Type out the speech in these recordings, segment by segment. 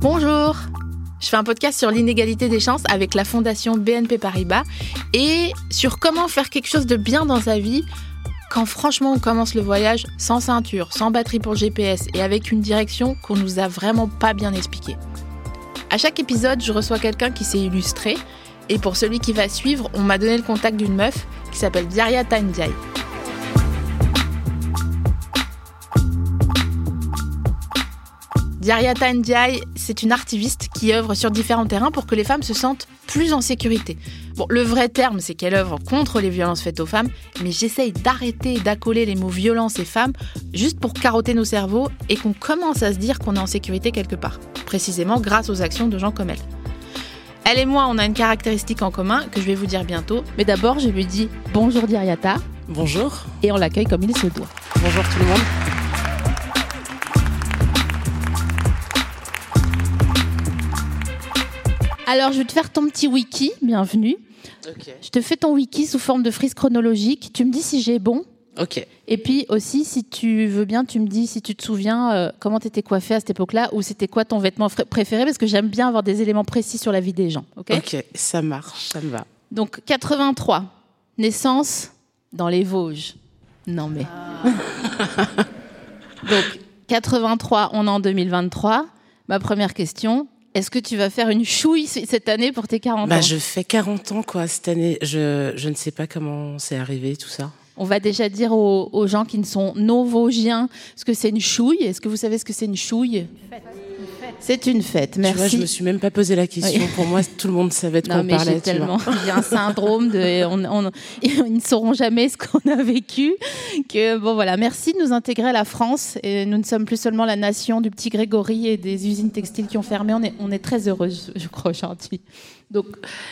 Bonjour Je fais un podcast sur l'inégalité des chances avec la fondation BNP Paribas et sur comment faire quelque chose de bien dans sa vie quand franchement on commence le voyage sans ceinture, sans batterie pour GPS et avec une direction qu'on nous a vraiment pas bien expliquée. À chaque épisode, je reçois quelqu'un qui s'est illustré et pour celui qui va suivre, on m'a donné le contact d'une meuf qui s'appelle Diarya Tandiaï. Diaryata Ndiaye, c'est une artiviste qui œuvre sur différents terrains pour que les femmes se sentent plus en sécurité. Bon, le vrai terme, c'est qu'elle œuvre contre les violences faites aux femmes, mais j'essaye d'arrêter d'accoler les mots violence et femmes juste pour carotter nos cerveaux et qu'on commence à se dire qu'on est en sécurité quelque part, précisément grâce aux actions de gens comme elle. Elle et moi, on a une caractéristique en commun que je vais vous dire bientôt, mais d'abord, je lui dis bonjour Diaryata. Bonjour. Et on l'accueille comme il se doit. Bonjour tout le monde. Alors, je vais te faire ton petit wiki. Bienvenue. Je te fais ton wiki sous forme de frise chronologique. Tu me dis si j'ai bon. Ok. Et puis aussi, si tu veux bien, tu me dis si tu te souviens euh, comment tu étais coiffée à cette époque-là ou c'était quoi ton vêtement préféré parce que j'aime bien avoir des éléments précis sur la vie des gens. Ok? Ça marche, ça me va. Donc 83, naissance dans les Vosges. Non mais. Donc 83, on est en 2023. Ma première question, est-ce que tu vas faire une chouille cette année pour tes 40 bah, ans Je fais 40 ans, quoi, cette année. Je, je ne sais pas comment c'est arrivé, tout ça. On va déjà dire aux, aux gens qui ne sont non vosgiens ce que c'est une chouille. Est-ce que vous savez ce que c'est une chouille? C'est une fête, merci. Tu vois, je me suis même pas posé la question. Pour moi, tout le monde savait de quoi on parlait. tellement. Il y a un syndrome de, on, on, ils ne sauront jamais ce qu'on a vécu. Que bon voilà, merci de nous intégrer à la France. Et nous ne sommes plus seulement la nation du petit Grégory et des usines textiles qui ont fermé. On est, on est très heureux, je crois, aujourd'hui. Donc,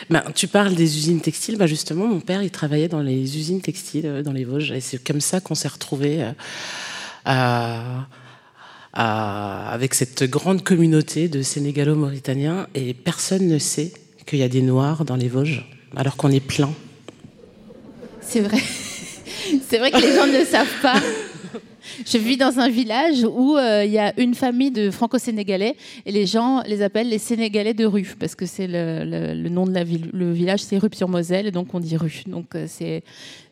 ben, tu parles des usines textiles. Ben justement, mon père, il travaillait dans les usines textiles euh, dans les Vosges, et c'est comme ça qu'on s'est retrouvés. Euh, à avec cette grande communauté de Sénégalo-Mauritaniens et personne ne sait qu'il y a des Noirs dans les Vosges, alors qu'on est plein. C'est vrai. C'est vrai que les gens ne savent pas. Je vis dans un village où euh, il y a une famille de franco-sénégalais et les gens les appellent les Sénégalais de rue parce que c'est le, nom de la ville. Le village, c'est rue sur Moselle donc on dit rue. Donc euh,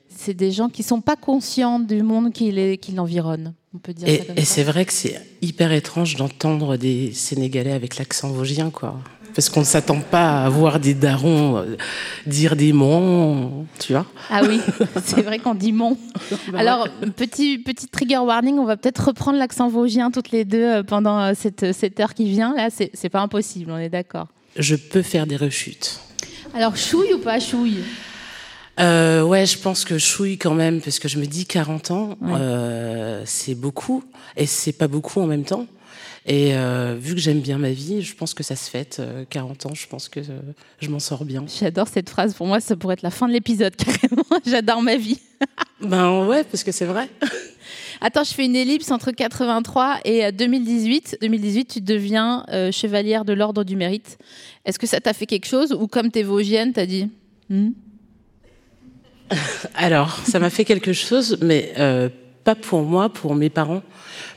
c'est des gens qui sont pas conscients du monde qui, les, qui l'environne. On peut dire et, et c'est vrai que c'est hyper étrange d'entendre des Sénégalais avec l'accent vosgien, quoi. Parce qu'on ne s'attend pas à voir des darons euh, dire des mots, tu vois. Ah oui, c'est vrai qu'on dit mon. Alors, petit, petit trigger warning, on va peut-être reprendre l'accent vosgien toutes les deux euh, pendant euh, cette, cette heure qui vient. Là, c'est, c'est pas impossible, on est d'accord. Je peux faire des rechutes. Alors, chouille ou pas chouille? Euh, ouais, je pense que chouille quand même, parce que je me dis 40 ans, ouais. euh, c'est beaucoup, et c'est pas beaucoup en même temps. Et euh, vu que j'aime bien ma vie, je pense que ça se fête. 40 ans, je pense que je m'en sors bien. J'adore cette phrase. Pour moi, ça pourrait être la fin de l'épisode, carrément. J'adore ma vie. ben ouais, parce que c'est vrai. Attends, je fais une ellipse entre 83 et 2018. 2018, tu deviens euh, chevalière de l'Ordre du Mérite. Est-ce que ça t'a fait quelque chose ou comme t'es vosgienne, t'as dit hmm? Alors, ça m'a fait quelque chose, mais euh, pas pour moi, pour mes parents,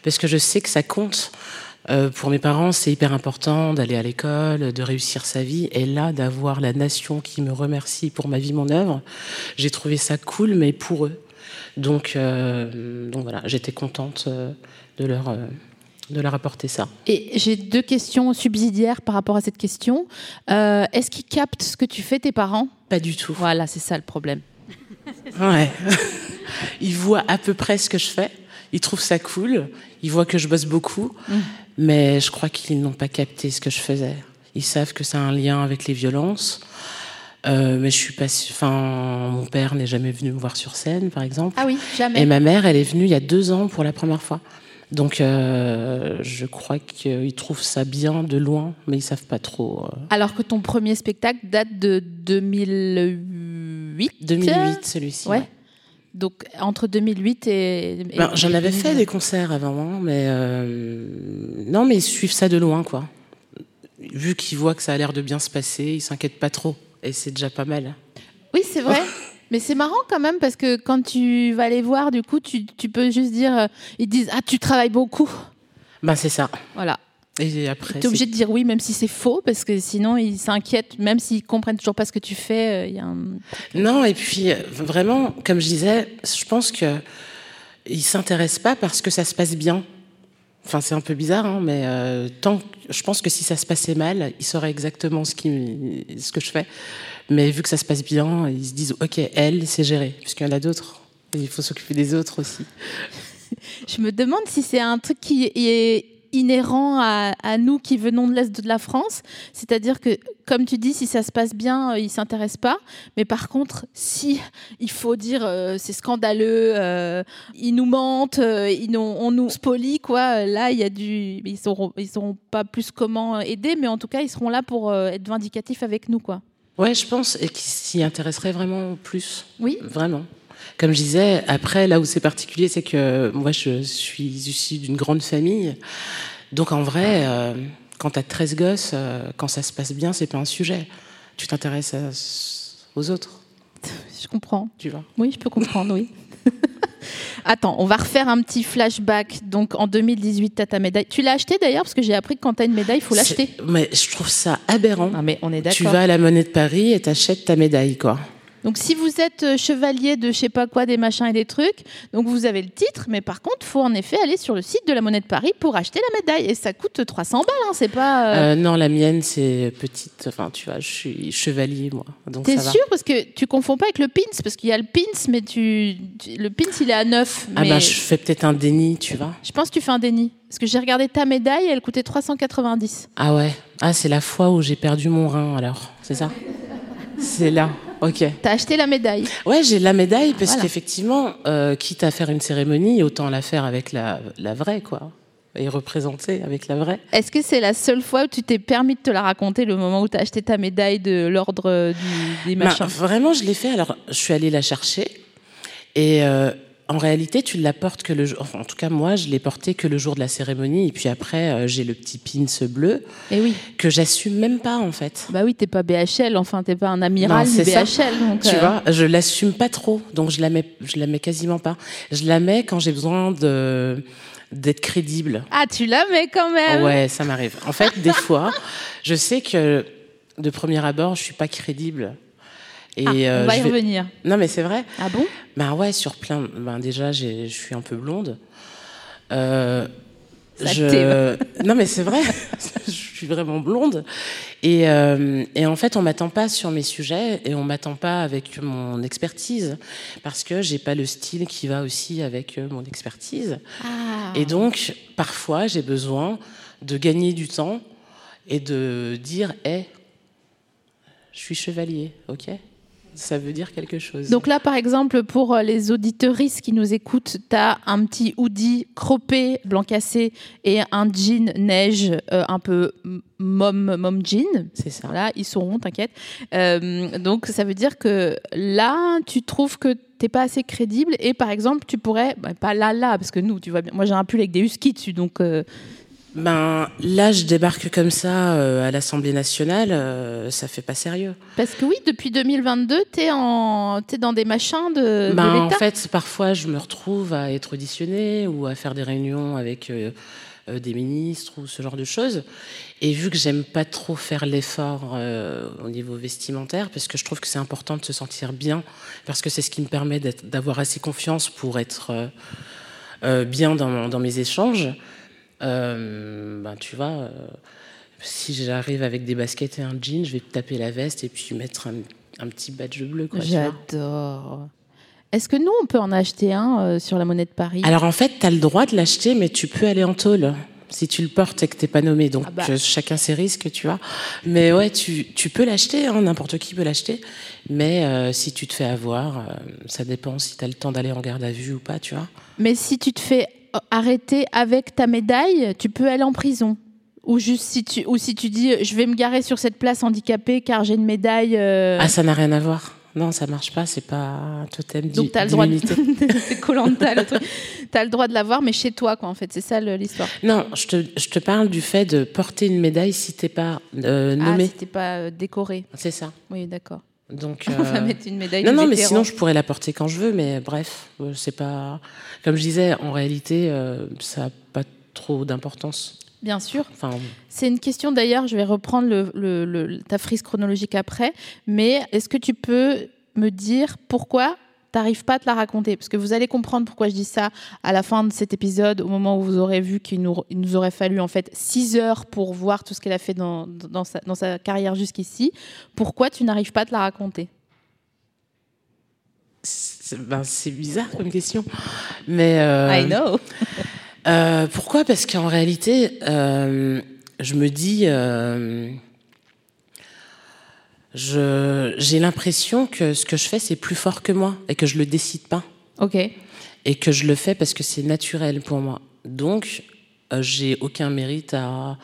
parce que je sais que ça compte. Euh, pour mes parents, c'est hyper important d'aller à l'école, de réussir sa vie, et là, d'avoir la nation qui me remercie pour ma vie, mon œuvre, j'ai trouvé ça cool, mais pour eux. Donc, euh, donc voilà, j'étais contente de leur de leur apporter ça. Et j'ai deux questions subsidiaires par rapport à cette question. Euh, Est-ce qu'ils captent ce que tu fais, tes parents? Pas du tout. Voilà, c'est ça le problème. Ouais. Ils voient à peu près ce que je fais. Ils trouvent ça cool. Ils voient que je bosse beaucoup. Mmh. Mais je crois qu'ils n'ont pas capté ce que je faisais. Ils savent que ça a un lien avec les violences. Euh, mais je suis pas. Enfin, mon père n'est jamais venu me voir sur scène, par exemple. Ah oui, jamais. Et ma mère, elle est venue il y a deux ans pour la première fois. Donc, euh, je crois qu'ils trouvent ça bien de loin, mais ils savent pas trop. Euh... Alors que ton premier spectacle date de 2008 2008, celui-ci. Ouais. ouais. Donc, entre 2008 et. et ben, J'en avais fait des concerts avant, mais. Euh... Non, mais ils suivent ça de loin, quoi. Vu qu'ils voient que ça a l'air de bien se passer, ils s'inquiètent pas trop. Et c'est déjà pas mal. Oui, c'est vrai. Mais c'est marrant quand même parce que quand tu vas les voir, du coup, tu, tu peux juste dire, euh, ils disent ah tu travailles beaucoup. Ben c'est ça. Voilà. Et après, tu es obligé de dire oui, même si c'est faux, parce que sinon ils s'inquiètent, même s'ils comprennent toujours pas ce que tu fais. Il y a un... Non, et puis vraiment, comme je disais, je pense que ils s'intéressent pas parce que ça se passe bien. Enfin, c'est un peu bizarre, hein, mais euh, tant, je pense que si ça se passait mal, ils sauraient exactement ce, qui, ce que je fais. Mais vu que ça se passe bien, ils se disent Ok, elle, c'est géré, puisqu'il y en a d'autres. Il faut s'occuper des autres aussi. je me demande si c'est un truc qui est inhérent à, nous qui venons de l'Est de la France. C'est-à-dire que, comme tu dis, si ça se passe bien, euh, ils ne s'intéressent pas. Mais par contre, si il faut dire euh, c'est scandaleux, euh, ils nous mentent, ils on nous spolie, quoi, là, il y a du. Ils ne sauront, ils sauront pas plus comment aider, mais en tout cas, ils seront là pour être vindicatifs avec nous. quoi. Ouais, je pense, et qui s'y intéresseraient vraiment plus. Oui. Vraiment. Comme je disais, après, là où c'est particulier, c'est que moi, je suis issue d'une grande famille. Donc, en vrai, euh, quand tu as 13 gosses, euh, quand ça se passe bien, c'est pas un sujet. Tu t'intéresses aux autres. Je comprends. Tu vois? Oui, je peux comprendre, oui. Attends, on va refaire un petit flashback. Donc en 2018, tu as ta médaille. Tu l'as acheté d'ailleurs Parce que j'ai appris que quand tu as une médaille, il faut l'acheter. Mais je trouve ça aberrant. Ah, mais on est d'accord. Tu vas à la monnaie de Paris et tu achètes ta médaille, quoi. Donc si vous êtes euh, chevalier de je sais pas quoi, des machins et des trucs, donc vous avez le titre, mais par contre, faut en effet aller sur le site de la Monnaie de Paris pour acheter la médaille. Et ça coûte 300 balles, hein, c'est pas... Euh, euh, non, la mienne, c'est petite. Enfin, tu vois, je suis chevalier, moi. T'es sûr? Parce que tu confonds pas avec le pins, parce qu'il y a le pins, mais tu... le pins, il est à 9. Ah bah, je fais peut-être un déni, tu vois. Je pense que tu fais un déni. Parce que j'ai regardé ta médaille, elle coûtait 390. Ah ouais Ah, c'est la fois où j'ai perdu mon rein, alors. C'est ça? C'est là. Ok. T'as acheté la médaille Ouais, j'ai la médaille parce qu'effectivement, euh, quitte à faire une cérémonie, autant la faire avec la, la vraie, quoi. Et représenter avec la vraie. Est-ce que c'est la seule fois où tu t'es permis de te la raconter, le moment où tu as acheté ta médaille de l'ordre des bah, machins? Vraiment, je l'ai fait. Alors, je suis allée la chercher. Et euh, en réalité, tu la portes que le jour. en tout cas, moi, je l'ai porté que le jour de la cérémonie. Et puis après, euh, j'ai le petit pins bleu. Et oui. Que j'assume même pas, en fait. Bah oui, t'es pas BHL. Enfin, t'es pas un amiral du BHL. Donc tu euh. vois, je l'assume pas trop. Donc je la mets, je la mets quasiment pas. Je la mets quand j'ai besoin de d'être crédible. Ah, tu la mets quand même. Ouais, ça m'arrive. En fait, des fois, je sais que de premier abord, je suis pas crédible. Et ah, euh, on va y revenir. Non, mais c'est vrai. Ah bon? Ben ouais, sur plein. Ben déjà, je suis un peu blonde. Euh, je... non, mais c'est vrai. je suis vraiment blonde. Et, euh, et en fait, on m'attend pas sur mes sujets et on m'attend pas avec mon expertise parce que j'ai pas le style qui va aussi avec euh, mon expertise. Ah. Et donc, parfois, j'ai besoin de gagner du temps et de dire, hé, je suis chevalier, ok? Ça veut dire quelque chose. Donc là, par exemple, pour euh, les auditeuristes qui nous écoutent, tu as un petit hoodie croppé, blanc cassé, et un jean neige euh, un peu mom, mom jean. C'est ça. Voilà, ils sauront, t'inquiète. Euh, donc ça veut dire que là, tu trouves que t'es pas assez crédible, et par exemple, tu pourrais, bah, pas là, là, parce que nous, tu vois, moi j'ai un pull avec des huskies dessus, donc ben là, je débarque comme ça euh, à l'Assemblée nationale, euh, ça fait pas sérieux. Parce que oui, depuis 2022, t'es en, es dans des machins de, ben. En fait, parfois, je me retrouve à être auditionné ou à faire des réunions avec euh, des ministres ou ce genre de choses. Et vu que j'aime pas trop faire l'effort au niveau vestimentaire, parce que je trouve que c'est important de se sentir bien, parce que c'est ce qui me permet d'avoir assez confiance pour être bien dans, dans mes échanges. Euh, ben, tu vois, euh, si j'arrive avec des baskets et un jean, je vais taper la veste et puis mettre un, petit badge bleu. J'adore. Est-ce que nous, on peut en acheter un euh, sur la monnaie de Paris? Alors en fait, tu as le droit de l'acheter, mais tu peux aller en tôle si tu le portes et que t'es pas nommé. Donc ah bah. chacun ses risques, tu vois. Mais ouais, tu, tu peux l'acheter, hein, n'importe qui peut l'acheter. Mais si tu te fais avoir, ça dépend si tu as le temps d'aller en garde à vue ou pas, tu vois. Mais si tu te fais arrêter avec ta médaille, tu peux aller en prison. Ou juste si tu, ou si tu dis je vais me garer sur cette place handicapée car j'ai une médaille. Euh, ah, ça n'a rien à voir. Non, ça marche pas, c'est pas un totem Donc tu as le droit de... c'est Colanta le truc. Le droit de l'avoir mais chez toi quoi en fait, c'est ça l'histoire. Non, je te, je te, parle du fait de porter une médaille si t'es pas euh, nommé. Ah, si t'es pas euh, décoré. C'est ça. Oui, d'accord. Donc, on va mettre une médaille. Non, non, mais sinon je pourrais la porter quand je veux, mais bref, c'est pas. Comme je disais, en réalité, ça n'a pas trop d'importance. Bien sûr. Enfin, c'est une question d'ailleurs, je vais reprendre le, ta frise chronologique après, mais est-ce que tu peux me dire pourquoi t'arrives pas à te la raconter Parce que vous allez comprendre pourquoi je dis ça à la fin de cet épisode, au moment où vous aurez vu qu'il nous, nous aurait fallu en fait 6 heures pour voir tout ce qu'elle a fait dans, dans, sa, dans sa carrière jusqu'ici. Pourquoi tu n'arrives pas à te la raconter? Ben, c'est bizarre comme question. Mais, euh, I know. Euh, pourquoi? Parce qu'en réalité, euh, je me dis, j'ai l'impression que ce que je fais, c'est plus fort que moi et que je le décide pas. Ok. Et que je le fais parce que c'est naturel pour moi. Donc, j'ai aucun mérite à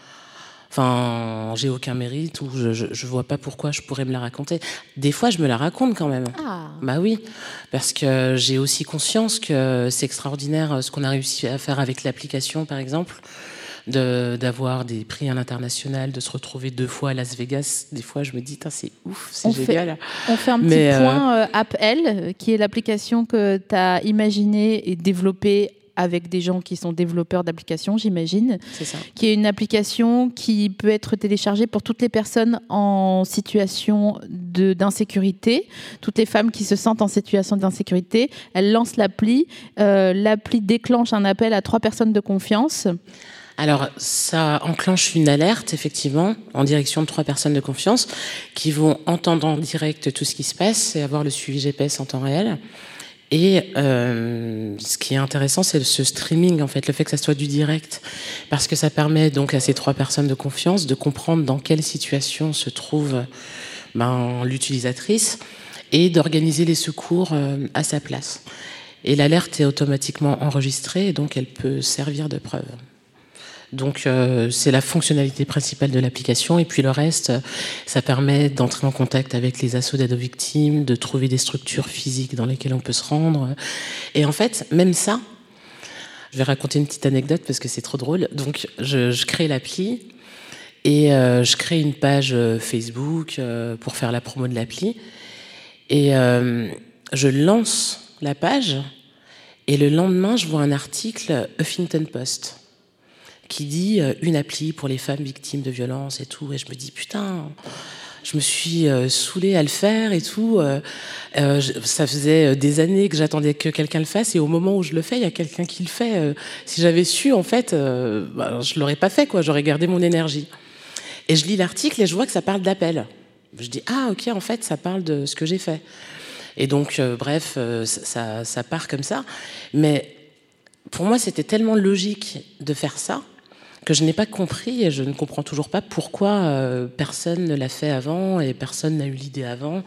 Enfin, j'ai aucun mérite ou je, je, vois pas pourquoi je pourrais me la raconter. Des fois, je me la raconte quand même. Ah. Bah oui, parce que j'ai aussi conscience que c'est extraordinaire euh, ce qu'on a réussi à faire avec l'application, par exemple d'avoir des prix à l'international, de se retrouver deux fois à Las Vegas. Des fois, je me dis, c'est ouf, c'est génial. on fait un petit euh, point euh, AppL, qui est l'application que tu as imaginée et développée avec des gens qui sont développeurs d'applications, j'imagine. C'est ça. Qui est une application qui peut être téléchargée pour toutes les personnes en situation d'insécurité, toutes les femmes qui se sentent en situation d'insécurité. Elle lance l'appli. Euh, l'appli déclenche un appel à trois personnes de confiance. Alors, ça enclenche une alerte, effectivement, en direction de trois personnes de confiance qui vont entendre en direct tout ce qui se passe et avoir le suivi GPS en temps réel. Et euh, ce qui est intéressant, c'est ce streaming, en fait, le fait que ça soit du direct, parce que ça permet donc à ces trois personnes de confiance de comprendre dans quelle situation se trouve ben, l'utilisatrice et d'organiser les secours euh, à sa place. Et l'alerte est automatiquement enregistrée, donc elle peut servir de preuve. Donc euh, c'est la fonctionnalité principale de l'application et puis le reste, ça permet d'entrer en contact avec les assauts d'aide aux victimes, de trouver des structures physiques dans lesquelles on peut se rendre. Et en fait, même ça, je vais raconter une petite anecdote parce que c'est trop drôle. Donc je, je crée l'appli et euh, je crée une page euh, Facebook pour faire la promo de l'appli et je lance la page et le lendemain je vois un article Huffington Post qui dit euh, une appli pour les femmes victimes de violences et tout. Et je me dis, putain, je me suis euh, saoulée à le faire et tout. Euh, ça faisait des années que j'attendais que quelqu'un le fasse et au moment où je le fais, il y a quelqu'un qui le fait. si j'avais su, en fait, bah, je l'aurais pas fait, quoi. J'aurais gardé mon énergie. Et je lis l'article et je vois que ça parle d'appel. Je dis, ah, ok, en fait, ça parle de ce que j'ai fait. Et donc, bref, ça, ça part comme ça. Mais pour moi, c'était tellement logique de faire ça que je n'ai pas compris et je ne comprends toujours pas pourquoi euh, personne ne l'a fait avant et personne n'a eu l'idée avant.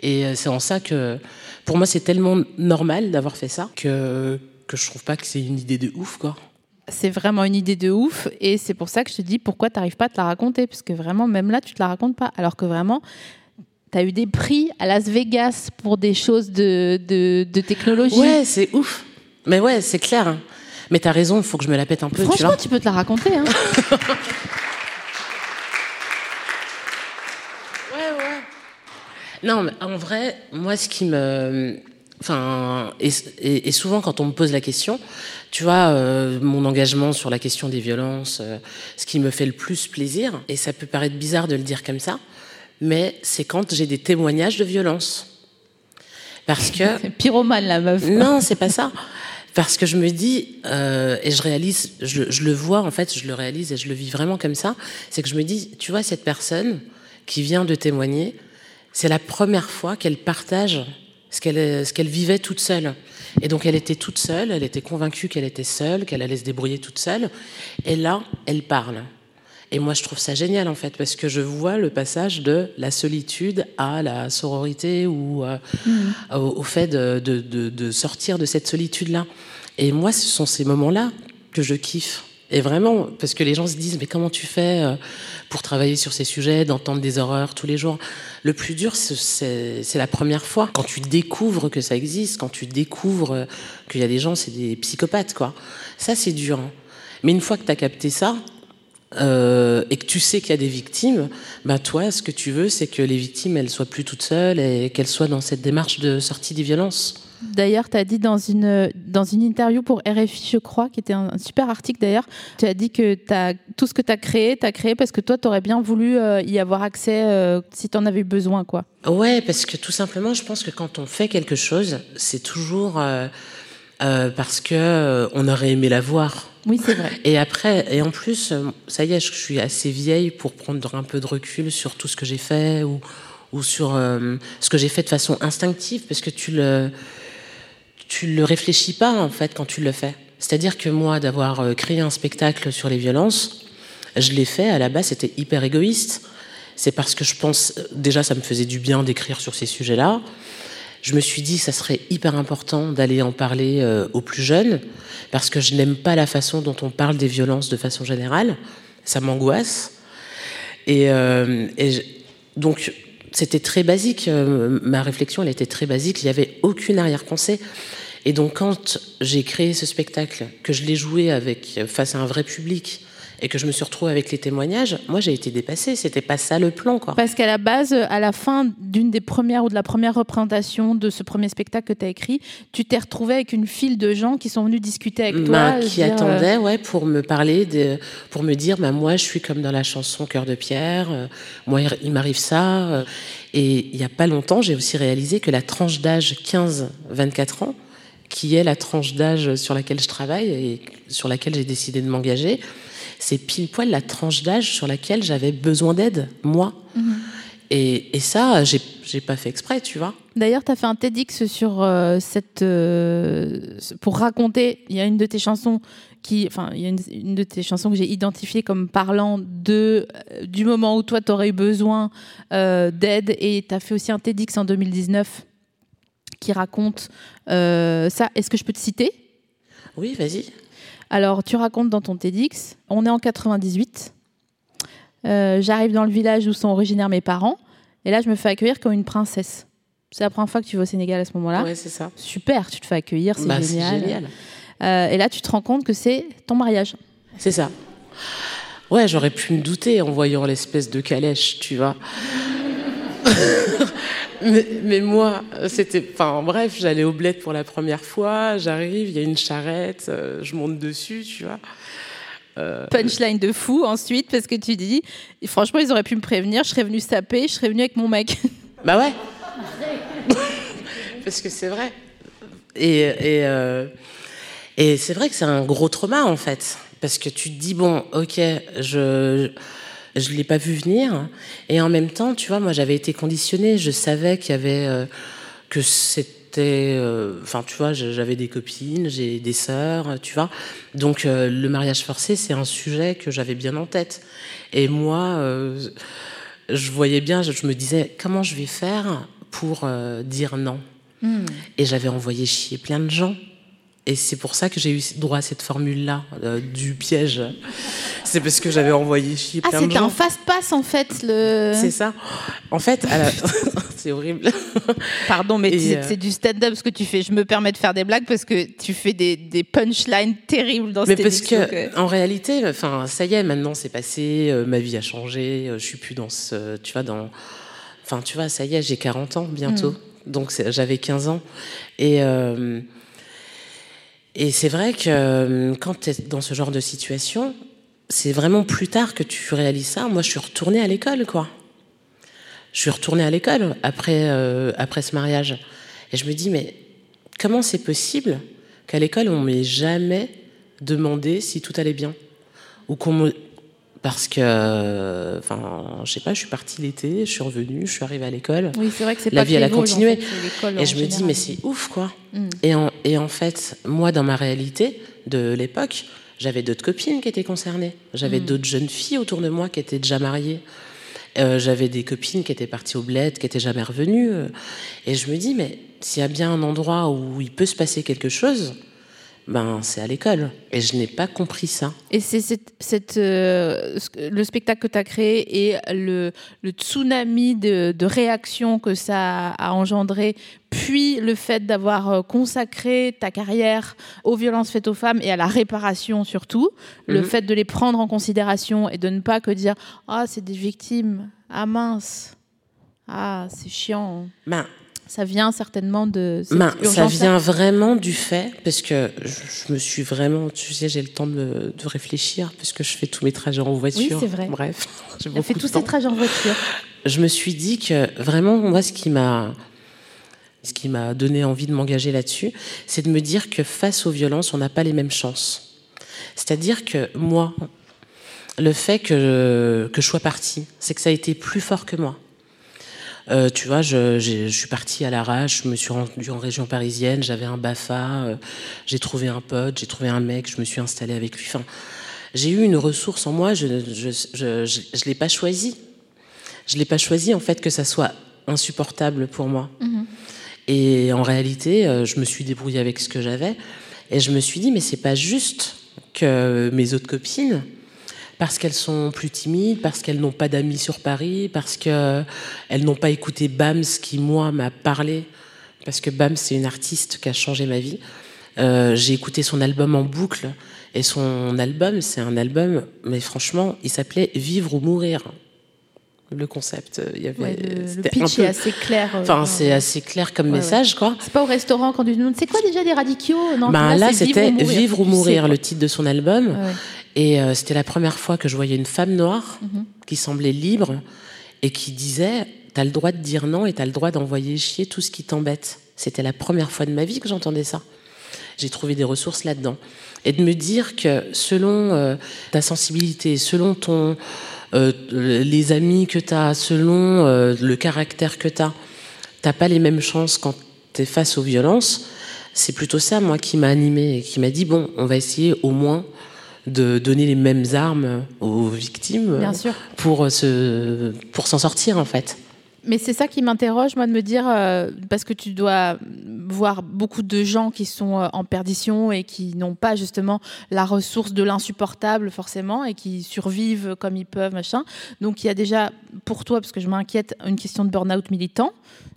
Et euh, c'est en ça que, pour moi, c'est tellement normal d'avoir fait ça que, que je trouve pas que c'est une idée de ouf, quoi. C'est vraiment une idée de ouf et c'est pour ça que je te dis pourquoi tu n'arrives pas à te la raconter parce que vraiment, même là, tu te la racontes pas. Alors que vraiment, tu as eu des prix à Las Vegas pour des choses de, de, de technologie. Ouais, c'est ouf. Mais ouais, c'est clair. Mais t'as raison, il faut que je me la pète un peu. Franchement, tu, peux te la raconter. Hein. ouais, ouais. Non, mais en vrai, moi, ce qui me. Enfin, et, souvent quand on me pose la question, tu vois, euh, mon engagement sur la question des violences, euh, ce qui me fait le plus plaisir, et ça peut paraître bizarre de le dire comme ça, mais c'est quand j'ai des témoignages de violence. Parce que. Pyromane, la meuf. Non, c'est pas ça. Parce que je me dis, euh, et je réalise, je, je, le vois en fait, je le réalise et je le vis vraiment comme ça, c'est que je me dis, tu vois, cette personne qui vient de témoigner, c'est la première fois qu'elle partage ce qu'elle ce qu'elle vivait toute seule. Et donc elle était toute seule, elle était convaincue qu'elle était seule, qu'elle allait se débrouiller toute seule. Et là, elle parle. Et moi, je trouve ça génial, en fait, parce que je vois le passage de la solitude à la sororité ou euh, au, fait de, sortir de cette solitude-là. Et moi, ce sont ces moments-là que je kiffe. Et vraiment, parce que les gens se disent, mais comment tu fais euh, pour travailler sur ces sujets, d'entendre des horreurs tous les jours? Le plus dur, c'est la première fois. Quand tu découvres que ça existe, quand tu découvres qu'il y a des gens, c'est des psychopathes, quoi. Ça, c'est dur. Hein. Mais une fois que tu as capté ça, euh, et que tu sais qu'il y a des victimes, bah toi, ce que tu veux, c'est que les victimes, elles soient plus toutes seules et qu'elles soient dans cette démarche de sortie des violences. D'ailleurs, tu as dit dans une, dans une interview pour RFI, je crois, qui était un, super article d'ailleurs, tu as dit que as, tout ce que tu as créé, tu as créé parce que toi, tu aurais bien voulu euh, y avoir accès euh, si tu en avais besoin. quoi. Ouais, parce que tout simplement, je pense que quand on fait quelque chose, c'est toujours euh, parce que on aurait aimé la voir. Oui, c'est vrai. Et après, et en plus, ça y est, je suis assez vieille pour prendre un peu de recul sur tout ce que j'ai fait ou, sur ce que j'ai fait de façon instinctive, parce que tu le tu le réfléchis pas en fait quand tu le fais. C'est-à-dire que moi, d'avoir euh, créé un spectacle sur les violences, je l'ai fait à la base, c'était hyper égoïste. C'est parce que je pense, déjà, ça me faisait du bien d'écrire sur ces sujets-là. Je me suis dit, ça serait hyper important d'aller en parler euh, aux plus jeunes, parce que je n'aime pas la façon dont on parle des violences de façon générale. Ça m'angoisse. Et, euh, donc, c'était très basique. ma réflexion, elle était très basique. Il n'y avait aucune arrière-pensée. Et donc quand j'ai créé ce spectacle, que je l'ai joué avec face à un vrai public et que je me suis retrouvée avec les témoignages, moi j'ai été dépassée. C'était pas ça le plan, quoi. Parce qu'à la base, à la fin d'une des premières ou de la première représentation de ce premier spectacle que tu as écrit, tu t'es retrouvée avec une file de gens qui sont venus discuter avec toi, qui attendaient, euh, ouais, pour me parler, de, pour me dire, bah, moi je suis comme dans la chanson Cœur de pierre. Euh, moi il m'arrive ça. Euh. et il y a pas longtemps, j'ai aussi réalisé que la tranche d'âge 15-24 ans qui est la tranche d'âge sur laquelle je travaille et sur laquelle j'ai décidé de m'engager, c'est pile poil la tranche d'âge sur laquelle j'avais besoin d'aide, moi. Mhm. Et, et, ça, j'ai pas fait exprès, tu vois. D'ailleurs, tu as fait un TEDx sur euh, cette. Euh, pour raconter, il y a une de tes chansons qui. Enfin, il y a une, de tes chansons que j'ai identifiée comme parlant de, euh, du moment où toi, tu aurais eu besoin d'aide. Et tu as fait aussi un TEDx en 2019 qui raconte ça. Est-ce que je peux te citer? Oui, vas-y. Alors, tu racontes dans ton TEDx, on est en 98. Euh, j'arrive dans le village où sont originaires mes parents. Et là, je me fais accueillir comme une princesse. C'est la première fois que tu vas au Sénégal à ce moment-là. Oui, c'est ça. Super, tu te fais accueillir, c'est bah, génial. Euh, et là, tu te rends compte que c'est ton mariage. C'est ça. Ouais, j'aurais pu me douter en voyant l'espèce de calèche, tu vois. mais, moi, c'était. Enfin, bref, j'allais au bled pour la première fois, j'arrive, il y a une charrette, euh, je monte dessus, tu vois. Euh, Punchline de fou ensuite, parce que tu dis, franchement, ils auraient pu me prévenir, je serais venu saper, je serais venu avec mon mec. Bah ouais. parce que c'est vrai. Et, et, euh, et c'est vrai que c'est un gros trauma, en fait. Parce que tu te dis, bon, ok, je je l'ai pas vu venir. Et en même temps, tu vois, moi, j'avais été conditionnée. Je savais qu'il y avait euh, que c'était, euh, enfin, tu vois, j'avais des copines, j'ai des sœurs, tu vois. Donc, euh, le mariage forcé, c'est un sujet que j'avais bien en tête. Et moi, je voyais bien, je, me disais, comment je vais faire pour dire non? Hmm. Et j'avais envoyé chier plein de gens. Et c'est pour ça que j'ai eu droit à cette formule-là euh, du piège. C'est parce que j'avais envoyé chier ah, plein de gens. Ah, c'était un fast-pass en fait. Le... C'est ça. En fait, c'est horrible. Pardon, mais euh, c'est du stand-up ce que tu fais. Je me permets de faire des blagues parce que tu fais des, des punchlines terribles dans mais parce que, en réalité, enfin, ça y est, maintenant c'est passé, euh, ma vie a changé, je suis plus dans ce, tu vois, dans, enfin, tu vois, ça y est, j'ai 40 ans bientôt, mm. donc j'avais 15 ans et et c'est vrai que euh, quand tu es dans ce genre de situation, c'est vraiment plus tard que tu réalises ça. Moi, je suis retournée à l'école, quoi. Je suis retournée à l'école après, euh, après ce mariage. Et je me dis, mais comment c'est possible qu'à l'école, on m'ait jamais demandé si tout allait bien? Ou qu'on parce que, enfin, je sais pas, je suis partie l'été, je suis revenue, je suis arrivée à l'école. Oui, c'est vrai que c'est La vie, elle a continué. et je me dis, mais c'est ouf, quoi. Mm. Et, en, et en fait, moi, dans ma réalité de l'époque, j'avais d'autres copines qui étaient concernées. J'avais mm. d'autres jeunes filles autour de moi qui étaient déjà mariées. Euh, j'avais des copines qui étaient parties au bled, qui étaient jamais revenues. Et je me dis, mais s'il y a bien un endroit où il peut se passer quelque chose, ben, c'est à l'école. Et je n'ai pas compris ça. Et c'est cette, euh, le spectacle que tu as créé et le, le tsunami de, de réactions que ça a engendré, puis le fait d'avoir euh, consacré ta carrière aux violences faites aux femmes et à la réparation surtout, le mhm. fait de les prendre en considération et de ne pas que dire Ah, c'est des victimes, ah mince, ah, c'est chiant. Ben, Ça vient certainement de. Cette ben, ça vient vraiment du fait, parce que je, me suis vraiment, tu sais, j'ai le temps de, de, réfléchir, parce que je fais tous mes trajets en voiture. Oui, c'est vrai. Bref, j'ai fait tous ces trajets en voiture. Je me suis dit que vraiment, moi, ce qui m'a, ce qui m'a donné envie de m'engager là-dessus, c'est de me dire que face aux violences, on n'a pas les mêmes chances. C'est-à-dire que moi, le fait que, que je sois partie, c'est que ça a été plus fort que moi. Euh, tu vois, je, je, suis partie à l'arrache, je me suis rendue en région parisienne, j'avais un BAFA, euh, j'ai trouvé un pote, j'ai trouvé un mec, je me suis installée avec lui. Enfin, j'ai eu une ressource en moi, je ne je, l'ai pas choisi. Je l'ai pas choisi, en fait, que ça soit insupportable pour moi. Mm-hmm. Et en réalité, euh, je me suis débrouillée avec ce que j'avais. Et je me suis dit, mais c'est pas juste que mes autres copines, parce qu'elles sont plus timides, parce qu'elles n'ont pas d'amis sur Paris, parce qu'elles n'ont pas écouté Bams qui, moi, m'a parlé, parce que Bams, c'est une artiste qui a changé ma vie. Euh, j'ai écouté son album en boucle, et son album, c'est un album, mais franchement, il s'appelait Vivre ou mourir le concept. Il y avait, le, pitch est assez clair. Euh, enfin, c'est assez clair comme message, quoi. C'est pas au restaurant quand tu demandes c'est quoi déjà des radicaux? Non, ben, là, c'était Vivre ou mourir, le titre de son album. Et euh, c'était la première fois que je voyais une femme noire mhm. qui semblait libre et qui disait T'as le droit de dire non et t'as le droit d'envoyer chier tout ce qui t'embête. C'était la première fois de ma vie que j'entendais ça. J'ai trouvé des ressources là-dedans. Et de me dire que selon euh, ta sensibilité, selon ton, euh, les amis que tu as, selon le caractère que tu as, t'as pas les mêmes chances quand tu es face aux violences. C'est plutôt ça, moi, qui m'a animé et qui m'a dit bon, on va essayer au moins de donner les mêmes armes aux victimes pour se pour s'en sortir en fait. Mais c'est ça qui m'interroge, moi, de me dire, euh, parce que tu dois voir beaucoup de gens qui sont euh, en perdition et qui n'ont pas justement la ressource de l'insupportable, forcément, et qui survivent comme ils peuvent, machin. Donc il y a déjà, pour toi, parce que je m'inquiète, une question de burn-out militant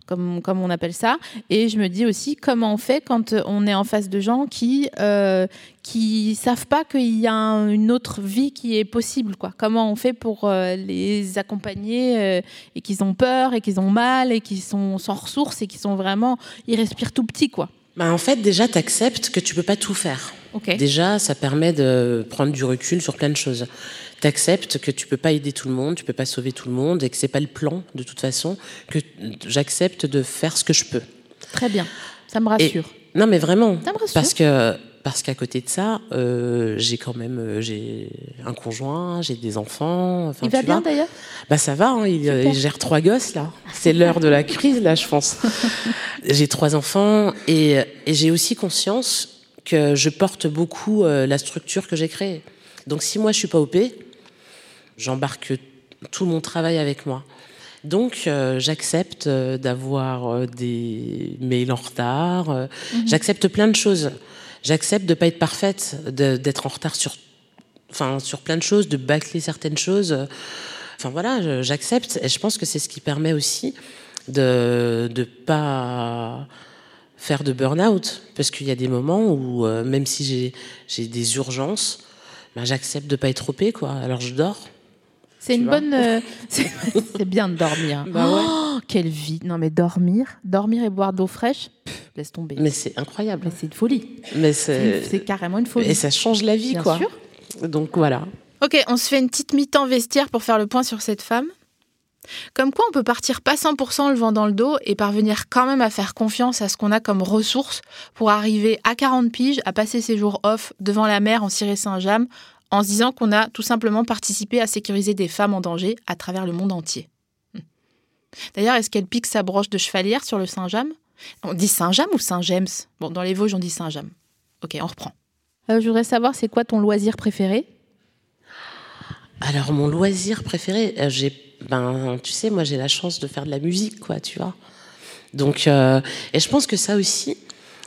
comme, comme on appelle ça. Et je me dis aussi comment on fait quand on est en face de gens qui euh, qui savent pas qu'il y a une autre vie qui est possible. Quoi. Comment on fait pour euh, les accompagner euh, et qu'ils ont peur et qu'ils ont mal et qu'ils sont sans ressources et qu'ils sont vraiment... Ils respirent tout petit, quoi. Bah en fait, déjà, tu acceptes que tu peux pas tout faire. Déjà, ça permet de prendre du recul sur plein de choses t'acceptes que tu peux pas aider tout le monde, tu peux pas sauver tout le monde et que c'est pas le plan de toute façon, que j'accepte de faire ce que je peux. Très bien, ça me rassure. non mais vraiment, ça me rassure. parce que parce qu'à côté de ça, euh, j'ai quand même euh, j'ai un conjoint, j'ai des enfants. il va bien d'ailleurs? Bah ça va, hein, il, il, gère trois gosses là. C'est l'heure de la crise là, je pense. j'ai trois enfants et, et j'ai aussi conscience que je porte beaucoup euh, la structure que j'ai créée. Donc si moi je suis pas OP, j'embarque tout mon travail avec moi. Donc euh, j'accepte euh, d'avoir euh, des mails en retard, mhm. j'accepte plein de choses. J'accepte de pas être parfaite, d'être en retard sur, enfin sur plein de choses, de bâcler certaines choses. Enfin voilà, j'accepte et je pense que c'est ce qui permet aussi de ne pas faire de burn-out parce qu'il y a des moments où même si j'ai des urgences, ben, j'accepte de pas être OP quoi. Alors je dors. C'est une bonne. Euh, c'est bien de dormir. Bah oh, quelle vie Non, mais dormir, dormir et boire d'eau fraîche, laisse tomber. Mais c'est incroyable. c'est une folie. Mais c'est carrément une folie. Et ça change la vie, bien quoi. Sûr. Donc voilà. Ok, on se fait une petite mi-temps vestiaire pour faire le point sur cette femme. Comme quoi on peut partir pas 100% le vent dans le dos et parvenir quand même à faire confiance à ce qu'on a comme ressources pour arriver à 40 piges à passer ses jours off devant la mer en ciré Saint-James en se disant qu'on a tout simplement participé à sécuriser des femmes en danger à travers le monde entier. Hmm. D'ailleurs, est-ce qu'elle pique sa broche de chevalière sur le Saint-James On dit Saint-James ou Saint-James Bon, dans les Vosges, on dit Saint-James. Ok, on reprend. Euh, je voudrais savoir, c'est quoi ton loisir préféré? Alors, mon loisir préféré, euh, j'ai, ben, tu sais, moi, j'ai la chance de faire de la musique, quoi, tu vois. Donc, euh, et je pense que ça aussi,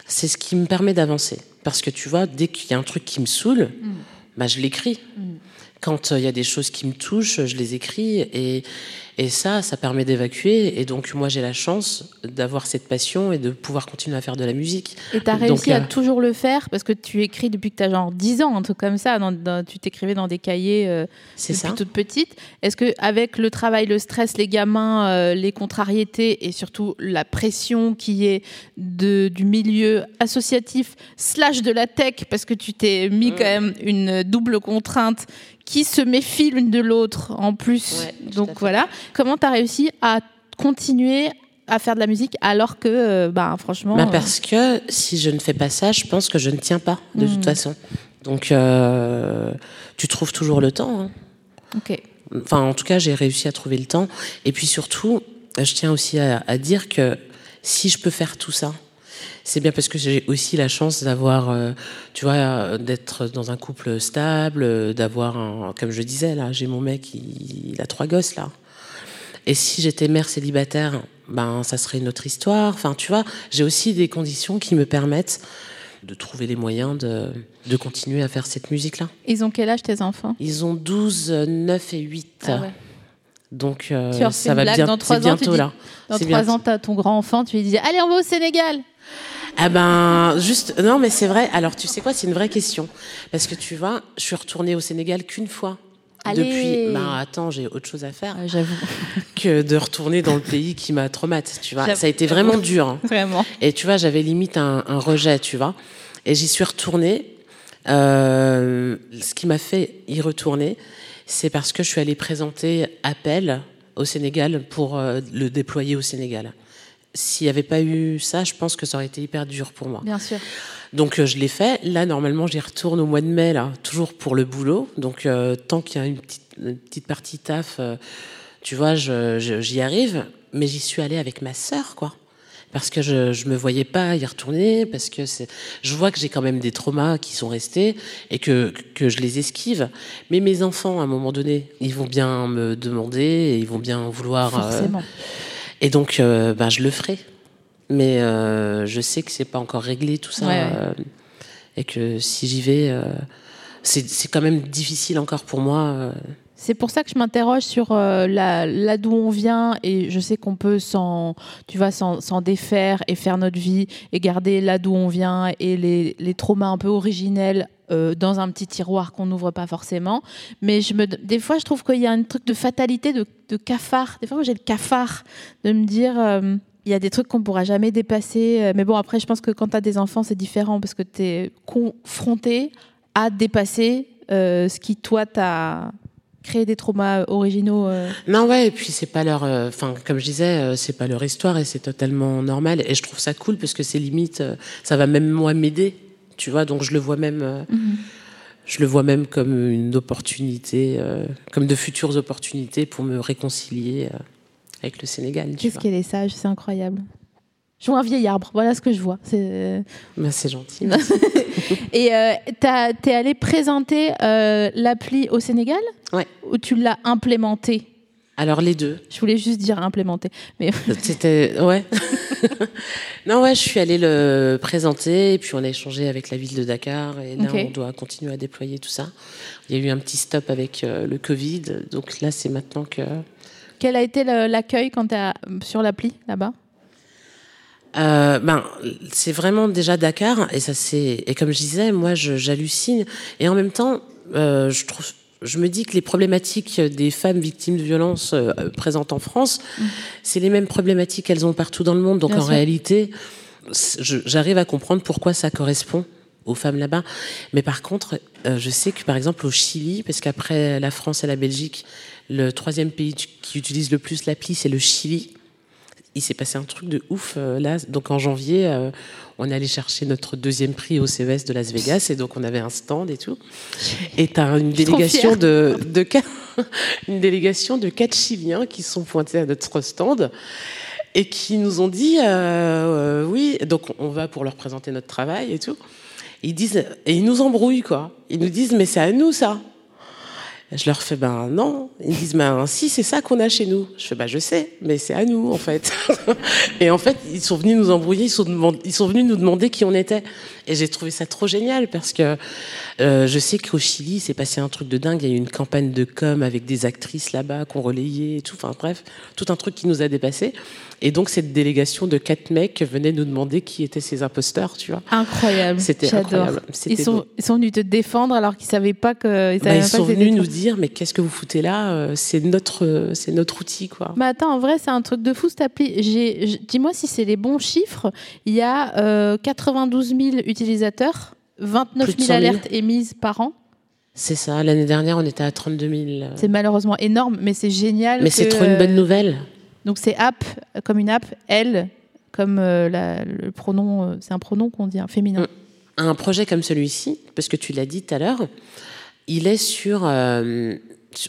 c'est ce qui me permet d'avancer. Parce que tu vois, dès qu'il y a un truc qui me saoule, hmm bah, je l'écris. Mm. Quand euh, il y a des choses qui me touchent, je les écris. Et, Et ça, ça permet d'évacuer. Et donc, moi, j'ai la chance d'avoir cette passion et de pouvoir continuer à faire de la musique. Et tu as réussi à toujours le faire parce que tu écris depuis que tu as genre 10 ans, un truc comme ça. tu t'écrivais dans des cahiers euh, depuis ça. toute petite. Est-ce que avec le travail, le stress, les gamins, euh, les contrariétés et surtout la pression qui est de, du milieu associatif slash de la tech, parce que tu t'es mis mmh. quand même une double contrainte qui se méfient l'une de l'autre en plus. Donc voilà. Comment tu as réussi à continuer à faire de la musique alors que, euh, bah, franchement. Bah parce que si je ne fais pas ça, je pense que je ne tiens pas de toute hmm. façon. Donc euh, tu trouves toujours le temps. Hein. Ok. Enfin, en tout cas, j'ai réussi à trouver le temps. Et puis surtout, je tiens aussi à dire que si je peux faire tout ça, c'est bien parce que j'ai aussi la chance d'avoir, euh, tu vois, d'être dans un couple stable, d'avoir, comme je disais là, j'ai mon mec, il, a trois gosses là. Et si j'étais mère célibataire, ben ça serait une autre histoire. Enfin, tu vois, j'ai aussi des conditions qui me permettent de trouver les moyens de, de continuer à faire cette musique-là. Ils ont quel âge tes enfants? Ils ont 12, 9 et 8. Ah Donc euh, ça va bien, dans bientôt là. Dans trois ans, tu ton grand enfant, tu lui dis allez, on va au Sénégal. Ah ben, juste, non, mais c'est vrai. Alors, tu sais quoi, c'est une vraie question. Parce que tu vois, je suis retournée au Sénégal qu'une fois. Allez. Depuis, bah attends, j'ai autre chose à faire. J'avoue. Que de retourner dans le pays qui m'a traumatisé, tu vois. Ça a été vraiment dur. Hein. Vraiment. Et tu vois, j'avais limite un, rejet, tu vois. Et j'y suis retournée. Euh, ce qui m'a fait y retourner, c'est parce que je suis allée présenter Appel au Sénégal pour euh, le déployer au Sénégal s'il n'y avait pas eu ça, je pense que ça aurait été hyper dur pour moi. Bien sûr. Donc euh, je l'ai fait. Là, normalement, j'y retourne au mois de mai, là, toujours pour le boulot. Donc euh, tant qu'il y a une petite, partie taf, euh, tu vois, j'y arrive. Mais j'y suis allée avec ma sœur, quoi. Parce que je ne me voyais pas y retourner, parce que je vois que j'ai quand même des traumas qui sont restés et que, que je les esquive. Mais mes enfants, à un moment donné, ils vont bien me demander et ils vont bien vouloir. Forcément. Et donc, euh, ben, je le ferai. Mais euh, je sais que c'est pas encore réglé tout ça. Euh, et que si j'y vais, c'est quand même difficile encore pour moi. C'est pour ça que je m'interroge sur là, là d'où on vient et je sais qu'on peut s'en, tu vois, s'en défaire et faire notre vie et garder là d'où on vient et les, les, traumas un peu originels dans un petit tiroir qu'on n'ouvre pas forcément. Mais je me, des fois, je trouve qu'il y a un truc de fatalité, de cafard. Des fois, j'ai le cafard de me dire, euh, il y a des trucs qu'on pourra jamais dépasser. Euh, mais bon, après, je pense que quand tu as des enfants, c'est différent parce que tu es confronté à dépasser euh, ce qui, toi, t'a créé des traumas originaux. Non, ouais, et puis c'est pas leur. Enfin, comme je disais, c'est pas leur histoire et c'est totalement normal. Et je trouve ça cool parce que c'est limite, ça va même moi m'aider, tu vois, donc je le vois même. Mhm je le vois même comme une opportunité, euh, comme de futures opportunités pour me réconcilier euh, avec le Sénégal. Qu'est-ce qu'elle est sage, c'est incroyable. Je vois un vieil arbre, voilà ce que je vois. C'est ben, gentil. Et euh, tu es allé présenter l'appli au Sénégal? Ouais. Ou tu l'as implémenté? Alors les deux. Je voulais juste dire implémenter, mais c'était ouais. non ouais, je suis allée le présenter et puis on a échangé avec la ville de Dakar et là on doit continuer à déployer tout ça. Il y a eu un petit stop avec euh, le Covid, donc là c'est maintenant que. Quel a été l'accueil quand es sur l'appli là-bas? Euh, ben, c'est vraiment déjà Dakar et ça c'est et comme je disais, moi j'hallucine et en même temps euh, je trouve je me dis que les problématiques des femmes victimes de violences euh, présentes en France, mm. c'est les mêmes problématiques qu'elles ont partout dans le monde. Donc en réalité, j'arrive à comprendre pourquoi ça correspond aux femmes là-bas. Mais par contre, euh, je sais que par exemple au Chili, parce qu'après la France et la Belgique, le troisième pays qui utilise le plus l'appli, c'est le Chili il s'est passé un truc de ouf euh, là. Donc en janvier, euh, on est allé chercher notre deuxième prix au CES de Las Vegas et donc on avait un stand et tout. Et tu as une délégation de, de une délégation de quatre Chiliens qui sont pointés à notre stand et qui nous ont dit euh, oui, donc on va pour leur présenter notre travail et tout. Ils disent et ils nous embrouillent quoi. Ils nous disent mais c'est à nous ça. Je leur fais ben non. Ils disent ben si c'est ça qu'on a chez nous. Je fais ben je sais, mais c'est à nous en fait. et en fait ils sont venus nous embrouiller, ils sont venus nous demander qui on était. Et j'ai trouvé ça trop génial parce que euh, je sais qu'au Chili, c'est passé un truc de dingue. Il y a eu une campagne de com avec des actrices là-bas qu'on relayait et tout. Enfin bref, tout un truc qui nous a dépassé. Et donc cette délégation de quatre mecs venait nous demander qui étaient ces imposteurs, tu vois. Incroyable. C'était incroyable. Ils sont, ils sont venus te défendre alors qu'ils savaient pas que. Ils, bah, ils sont venus nous dire mais qu'est-ce que vous foutez là euh, C'est notre, c'est notre outil quoi. Mais attends, en vrai c'est un truc de fou cette appli. Dis-moi si c'est les bons chiffres. Il y a euh, 92 000 utilisateurs, 29 000 alertes émises par an. C'est ça. L'année dernière, on était à 32 000. C'est malheureusement énorme, mais c'est génial. Mais c'est trop une bonne nouvelle. Donc c'est app comme une app, elle comme euh, le pronom, euh, c'est un pronom qu'on dit, un féminin. Un projet comme celui-ci, parce que tu l'as dit tout à l'heure, il est sur, euh,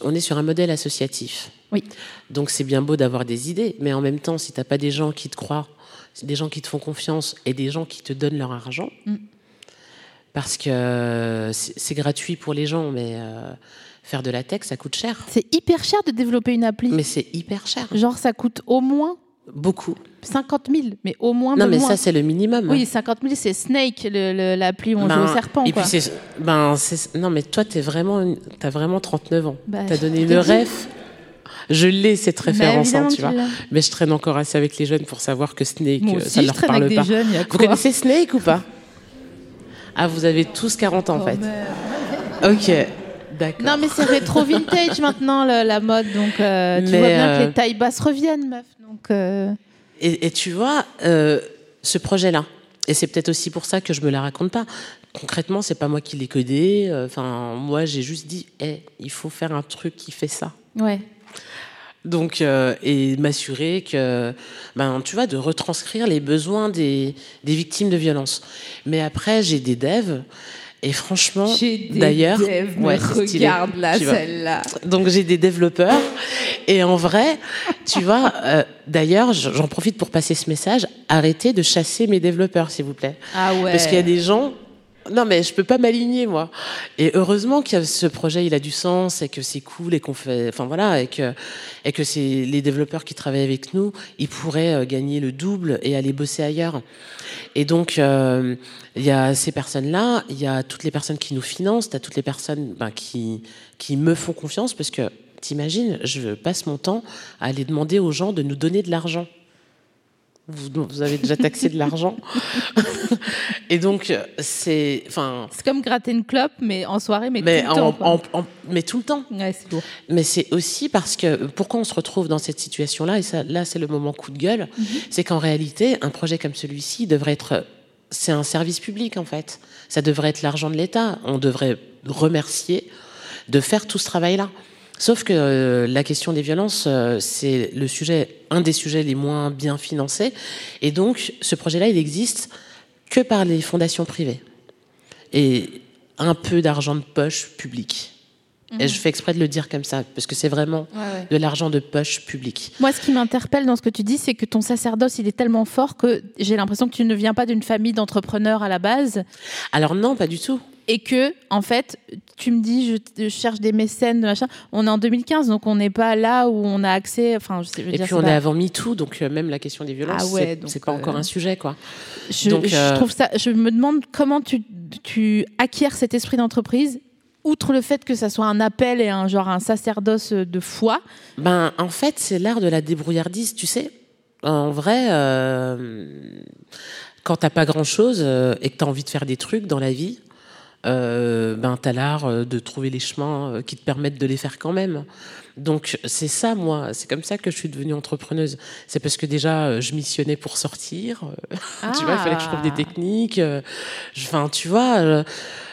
on est sur un modèle associatif. Oui. Donc c'est bien beau d'avoir des idées, mais en même temps, si tu n'as pas des gens qui te croient, des gens qui te font confiance et des gens qui te donnent leur argent, mm. parce que c'est gratuit pour les gens, mais faire de la tech, ça coûte cher. C'est hyper cher de développer une appli. Mais c'est hyper cher. Genre, ça coûte au moins Beaucoup. 50 000, mais au moins. Non, mais ça, c'est le minimum. Oui, 50 000, c'est Snake, l'appli où on joue au ben, serpent. Et puis, ben, non, mais toi, tu vraiment, as vraiment 39 ans. Bah, tu as donné le rêve. Je l'ai cette bah, référence, hein, tu vois. Mais je traîne encore assez avec les jeunes pour savoir que Snake, Moi ça leur parle avec pas. Des jeunes, vous connaissez Snake ou pas? Ah, vous avez tous 40 ans en oh, fait. Ok. Non, mais c'est rétro vintage maintenant, la, mode. Donc, euh, tu vois bien que les euh, tailles basses reviennent, meuf. Donc, euh. et, tu vois, ce projet-là, et c'est peut-être aussi pour ça que je me la raconte pas. Concrètement, c'est pas moi qui l'ai codé. Enfin, moi, j'ai juste dit, hey, il faut faire un truc qui fait ça. Ouais. Donc, et m'assurer que, ben, tu vois, de retranscrire les besoins des, des victimes de violences. Mais après, j'ai des devs et franchement, d'ailleurs, ouais, regarde là celle-là. Donc j'ai des développeurs et en vrai, tu vois, euh, d'ailleurs, j'en profite pour passer ce message. Arrêtez de chasser mes développeurs, s'il vous plaît. Ah ouais. Parce qu'il y a des gens non, mais je peux pas m'aligner, moi. Et heureusement que ce projet, il a du sens et que c'est cool et qu'on fait, enfin voilà, et que, et que c'est les développeurs qui travaillent avec nous, ils pourraient euh, gagner le double et aller bosser ailleurs. Et donc, euh, il y a ces personnes-là, il y a toutes les personnes qui nous financent, tu as toutes les personnes ben, qui, qui me font confiance parce que, t'imagines, je passe mon temps à aller demander aux gens de nous donner de l'argent vous, avez déjà taxé de l'argent. et donc, c'est. C'est comme gratter une clope, mais en soirée, mais, mais tout le temps. mais tout le temps. Ouais, c'est lourd. Mais c'est aussi parce que pourquoi on se retrouve dans cette situation-là, et ça, là, c'est le moment coup de gueule, mhm. c'est qu'en réalité, un projet comme celui-ci devrait être. C'est un service public, en fait. Ça devrait être l'argent de l'État. On devrait remercier de faire tout ce travail-là. Sauf que euh, la question des violences, euh, c'est le sujet, un des sujets les moins bien financés. Et donc, ce projet-là, il existe que par les fondations privées. Et un peu d'argent de poche public. Et je mhm. fais exprès de le dire comme ça, parce que c'est vraiment de l'argent de poche public. Moi, ce qui m'interpelle dans ce que tu dis, c'est que ton sacerdoce, il est tellement fort que j'ai l'impression que tu ne viens pas d'une famille d'entrepreneurs à la base. Alors non, pas du tout et que en fait tu me dis je, cherche des mécènes machin on est en 2015 donc on n'est pas là où on a accès enfin je sais, et puis on est avant MeToo donc euh, même la question des violences ah ouais, c'est pas encore euh, un sujet quoi je, donc, je euh, trouve ça je me demande comment tu, tu acquiers cet esprit d'entreprise outre le fait que ça soit un appel et un genre un sacerdoce de foi ben en fait c'est l'art de la débrouillardise tu sais en vrai euh, quand t'as pas grand chose et que tu as envie de faire des trucs dans la vie euh, ben, tu as l'art euh, de trouver les chemins euh, qui te permettent de les faire quand même. Donc c'est ça, moi, c'est comme ça que je suis devenue entrepreneuse. C'est parce que déjà, je missionnais pour sortir. tu vois, il fallait que je trouve des ah. techniques. Enfin, tu vois, je,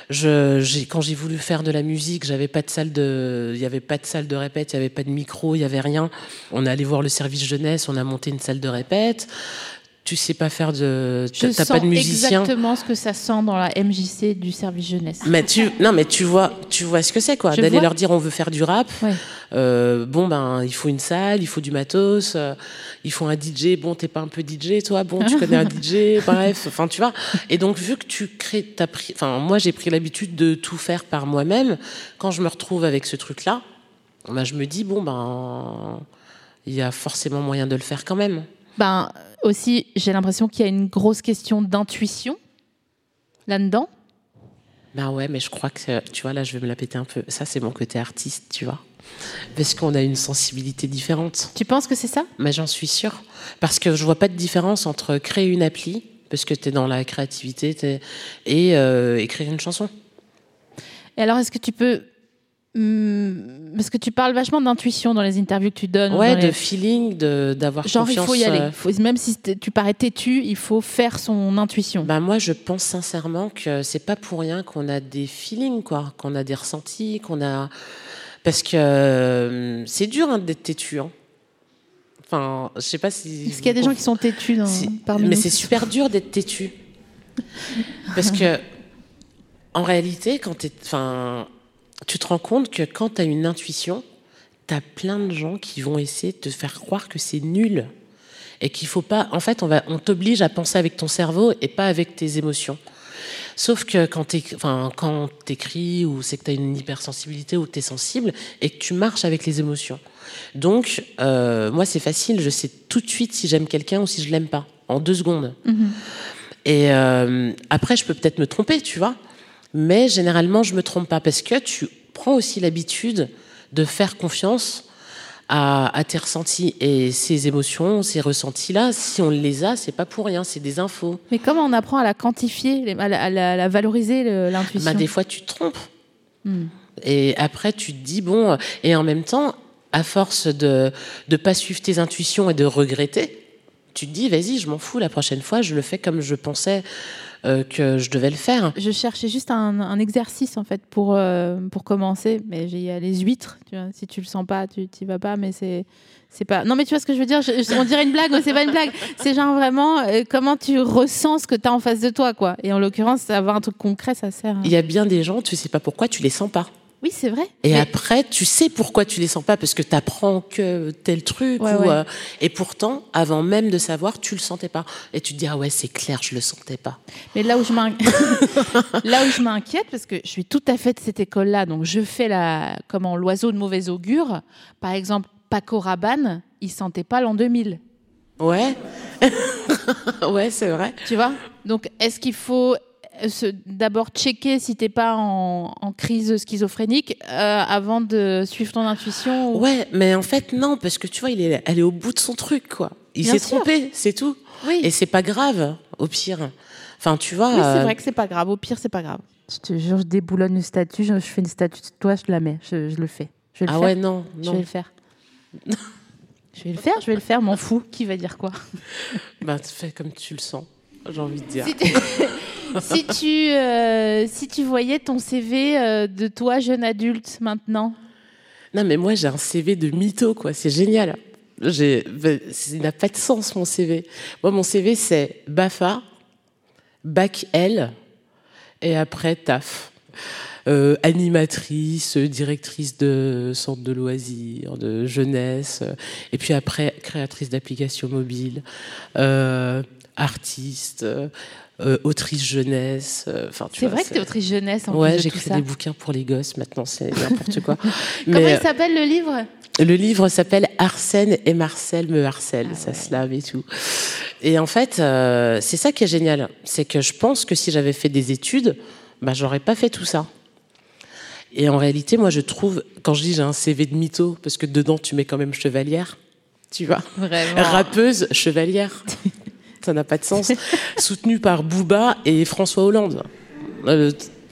quand j'ai voulu faire de la musique, j'avais pas de salle de, il y avait pas de salle de répète, il y avait pas de micro, il y avait rien. On est allé voir le service jeunesse, on a monté une salle de répète tu sais pas faire de t'as pas de musicien. exactement ce que ça sent dans la MJC du service jeunesse. Mais tu non mais tu vois tu vois ce que c'est quoi. D'aller leur dire on veut faire du rap. Euh, bon ben il faut une salle il faut du matos euh, il faut un DJ bon t'es pas un peu DJ toi? Bon tu connais un DJ bref enfin tu vois. Et donc vu que tu crées t'as pris enfin moi j'ai pris l'habitude de tout faire par moi-même quand je me retrouve avec ce truc là ben je me dis bon ben il y a forcément moyen de le faire quand même. Ben aussi, j'ai l'impression qu'il y a une grosse question d'intuition. là-dedans Ben ouais, mais je crois que, tu vois, là, je vais me la péter un peu. Ça, c'est mon côté artiste, tu vois. Parce qu'on a une sensibilité différente. Tu penses que c'est ça? Mais j'en suis sûre. Parce que je vois pas de différence entre créer une appli, parce que tu es dans la créativité, et euh, écrire une chanson. Et alors, est-ce que tu peux parce que tu parles vachement d'intuition dans les interviews que tu donnes. Ouais, de feeling, d'avoir Genre, il faut y aller. Euh, même si tu parais têtu, il faut faire son intuition. Bah moi, je pense sincèrement que c'est pas pour rien qu'on a des feelings, quoi, qu'on a des ressentis, qu'on a. Parce que euh, c'est dur hein, d'être têtu. Hein. Enfin, je sais pas si. Est-ce qu'il y a des gens qui sont têtus dans... parmi Mais c'est super dur d'être têtu. Parce que, en réalité, quand tu es. Enfin, tu te rends compte que quand tu as une intuition, tu as plein de gens qui vont essayer de te faire croire que c'est nul et qu'il faut pas. En fait, on, va, on t'oblige à penser avec ton cerveau et pas avec tes émotions. Sauf que quand tu enfin, écris ou c'est que tu as une hypersensibilité ou que tu es sensible et que tu marches avec les émotions. Donc, euh, moi, c'est facile, je sais tout de suite si j'aime quelqu'un ou si je l'aime pas, en deux secondes. Mm-hmm. Et euh, après, je peux peut-être me tromper, tu vois. Mais généralement, je me trompe pas parce que tu prends aussi l'habitude de faire confiance à, tes ressentis et ces émotions, ces ressentis-là. Si on les a, c'est pas pour rien, c'est des infos. Mais comment on apprend à la quantifier, à la, valoriser l'intuition? Bah, des fois, tu te trompes. Hmm. Et après, tu te dis bon, et en même temps, à force de ne pas suivre tes intuitions et de regretter, tu te dis vas-y, je m'en fous. La prochaine fois, je le fais comme je pensais euh, que je devais le faire. Je cherchais juste un, exercice en fait pour, euh, pour commencer, mais il y a les huîtres. Tu vois, si tu le sens pas, tu t'y vas pas, mais c'est c'est pas. Non, mais tu vois ce que je veux dire? On dirait une blague, mais c'est pas une blague. C'est genre vraiment euh, comment tu ressens ce que tu as en face de toi, quoi. Et en l'occurrence, avoir un truc concret, ça sert. Il y a bien des gens, tu sais pas pourquoi, tu les sens pas. Oui, c'est vrai. Et après, tu sais pourquoi tu les sens pas, parce que tu apprends que tel truc. Euh, et pourtant, avant même de savoir, tu le sentais pas. Et tu te dis, ah ouais, c'est clair, je le sentais pas. Mais là où je m'inquiète, parce que je suis tout à fait de cette école-là, donc je fais la, comment, l'oiseau de mauvais augure. Par exemple, Paco Rabanne, il sentait pas l'an 2000. Ouais. ouais, c'est vrai. Tu vois? Donc, est-ce qu'il faut d'abord checker si t'es pas en, crise schizophrénique euh, avant de suivre ton intuition Ouais, mais en fait non, parce que tu vois, il est, elle est au bout de son truc, quoi. Il s'est trompé, c'est tout. Oui. Et c'est pas grave, au pire. Enfin, tu vois. Oui, c'est euh, vrai que c'est pas grave. Au pire, c'est pas grave. Je te jure, je déboulonne une statue, je, fais une statue de toi, je la mets, je, le fais. Je vais le ah ouais, non, non. Je vais le faire. je vais le faire, je vais le faire, m'en fous. Qui va dire quoi? Bah, fais comme tu le sens, j'ai envie de dire. si, tu, euh, si tu voyais ton CV euh, de toi, jeune adulte, maintenant? Non, mais moi, j'ai un CV de mytho, quoi. C'est génial. J'ai, ben, ça n'a pas de sens, mon CV. Moi, mon CV, c'est BAFA, Bac L, et après, TAF. Euh, animatrice, directrice de centre de loisirs, de jeunesse, et puis après créatrice d'applications mobiles, artiste, euh, autrice jeunesse. Euh, c'est vrai que tu es autrice jeunesse. En ouais, j'écris des bouquins pour les gosses. Maintenant, c'est n'importe quoi. Comment il s'appelle le livre? Le livre s'appelle Arsène et Marcel me harcèlent. Ah ça se lave et tout. Et en fait, euh, c'est ça qui est génial, c'est que je pense que si j'avais fait des études, bah, j'aurais pas fait tout ça. Et en réalité, moi, je trouve, quand je dis j'ai un CV de mytho, parce que dedans, tu mets quand même chevalière, tu vois, Vraiment. rappeuse, chevalière. ça n'a pas de sens, soutenu par Bouba et François Hollande. Euh,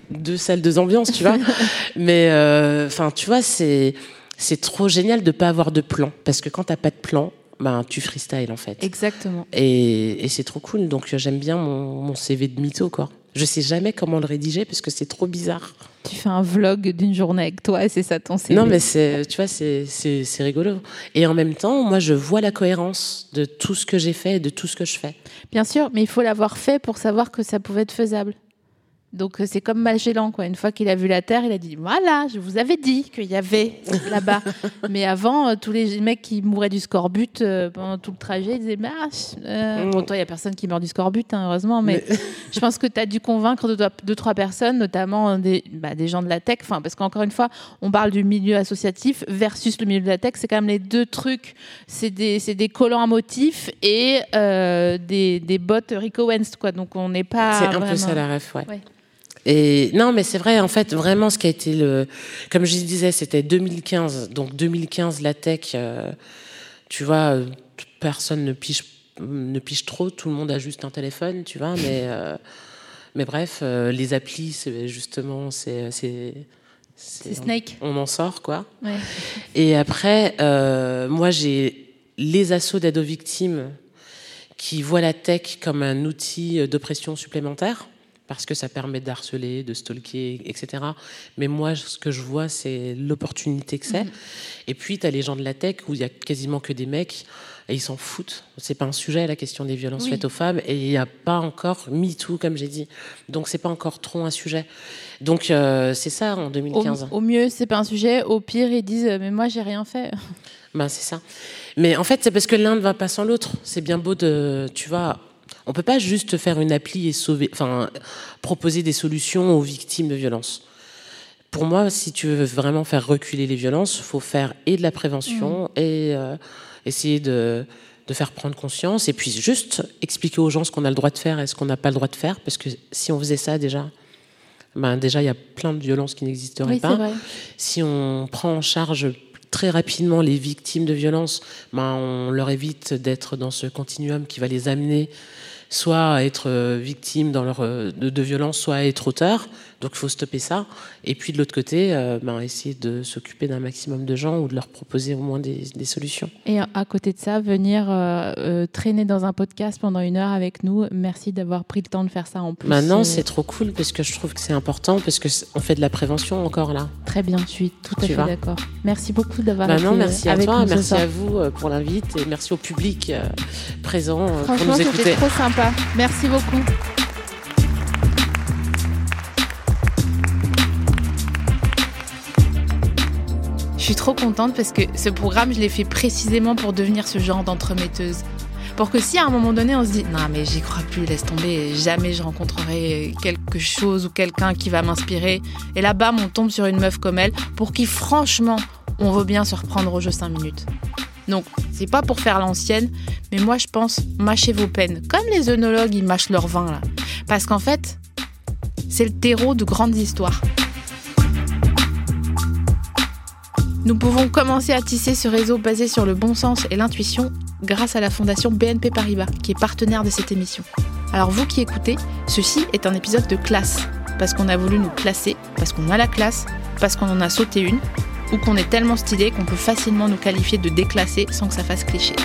deux salles, deux ambiances, tu vois. Mais euh, enfin, tu vois, c'est c'est trop génial de pas avoir de plan, parce que quand t'as pas de plan, ben tu freestyle en fait. Exactement. Et, et c'est trop cool. Donc j'aime bien mon, mon CV de mytho, quoi. Je sais jamais comment le rédiger parce que c'est trop bizarre. Tu fais un vlog d'une journée avec toi et c'est ça ton CV. Non, mais c'est, tu vois, c'est, c'est, rigolo. Et en même temps, moi, je vois la cohérence de tout ce que j'ai fait et de tout ce que je fais. Bien sûr, mais il faut l'avoir fait pour savoir que ça pouvait être faisable. Donc c'est comme Magellan, quoi. Une fois qu'il a vu la Terre, il a dit voilà, je vous avais dit qu'il y avait là-bas. Mais avant, euh, tous les mecs qui mouraient du scorbut euh, pendant tout le trajet, ils disaient bah, euh... bon, toi, il y a personne qui meurt du scorbut, hein, heureusement. Mais, je pense que tu as dû convaincre deux, deux, trois personnes, notamment des, bah, des gens de la tech. Enfin, parce qu'encore une fois, on parle du milieu associatif versus le milieu de la tech. C'est quand même les deux trucs. C'est des, des collants à motifs et euh, des, des bots Rico Wentz, quoi. Donc on n'est pas. C'est un peu ça la ref, ouais. ouais. Et non, mais c'est vrai, en fait, vraiment, ce qui a été le. Comme je disais, c'était 2015. Donc 2015, la tech, euh, tu vois, euh, personne ne piche, ne trop, tout le monde a juste un téléphone, tu vois, mais. Euh, mais bref, euh, les applis, c'est justement, c'est. C'est Snake. On, on, en sort, quoi. Ouais. Et après, moi, j'ai les assauts d'aide aux victimes qui voient la tech comme un outil d'oppression supplémentaire parce que ça permet d'harceler, de stalker, etc. Mais moi, ce que je vois, c'est l'opportunité que c'est. Mmh. Et puis, tu as les gens de la tech où il y a quasiment que des mecs et ils s'en foutent. C'est pas un sujet, la question des violences oui. faites aux femmes, et il n'y a pas encore MeToo, comme j'ai dit. Donc, c'est pas encore trop un sujet. Donc, euh, c'est ça en 2015. Au, au mieux, c'est pas un sujet. Au pire, ils disent Mais moi, j'ai rien fait. Ben, c'est ça. Mais en fait, c'est parce que l'un ne va pas sans l'autre. C'est bien beau de. Tu vois on peut pas juste faire une appli et sauver, enfin, proposer des solutions aux victimes de violences. Pour moi, si tu veux vraiment faire reculer les violences, faut faire et de la prévention mmh. et euh, essayer de, de faire prendre conscience et puis juste expliquer aux gens ce qu'on a le droit de faire et ce qu'on n'a pas le droit de faire parce que si on faisait ça déjà, ben déjà il y a plein de violences qui n'existeraient oui, pas. Si on prend en charge très rapidement les victimes de violences, ben on leur évite d'être dans ce continuum qui va les amener soit être euh, victime leur, de, de violence, soit être auteur. Donc il faut stopper ça. Et puis de l'autre côté, euh, ben, essayer de s'occuper d'un maximum de gens ou de leur proposer au moins des, des solutions. Et à côté de ça, venir euh, euh, traîner dans un podcast pendant une heure avec nous. Merci d'avoir pris le temps de faire ça en plus. Maintenant, c'est trop cool parce que je trouve que c'est important parce qu'on fait de la prévention encore là. Très bien, je suis tout à tu fait d'accord. Merci beaucoup d'avoir bah été non, merci à toi, merci à vous pour l'invite et merci au public présent pour nous écouter. C'était trop sympa. Merci beaucoup. Suis trop contente parce que ce programme, je l'ai fait précisément pour devenir ce genre d'entremetteuse. Pour que si à un moment donné on se dit non mais j'y crois plus, laisse tomber, jamais je rencontrerai quelque chose ou quelqu'un qui va m'inspirer. Et là bas on tombe sur une meuf comme elle pour qui franchement on veut bien se reprendre au jeu 5 minutes. Donc c'est pas pour faire l'ancienne, mais moi je pense mâchez vos peines, comme les œnologues ils mâchent leur vin là. Parce qu'en fait, c'est le terreau de grandes histoires. Nous pouvons commencer à tisser ce réseau basé sur le bon sens et l'intuition grâce à la fondation BNP Paribas, qui est partenaire de cette émission. Alors vous qui écoutez, ceci est un épisode de classe, parce qu'on a voulu nous classer, parce qu'on a la classe, parce qu'on en a sauté une, ou qu'on est tellement stylé qu'on peut facilement nous qualifier de déclassé sans que ça fasse cliché.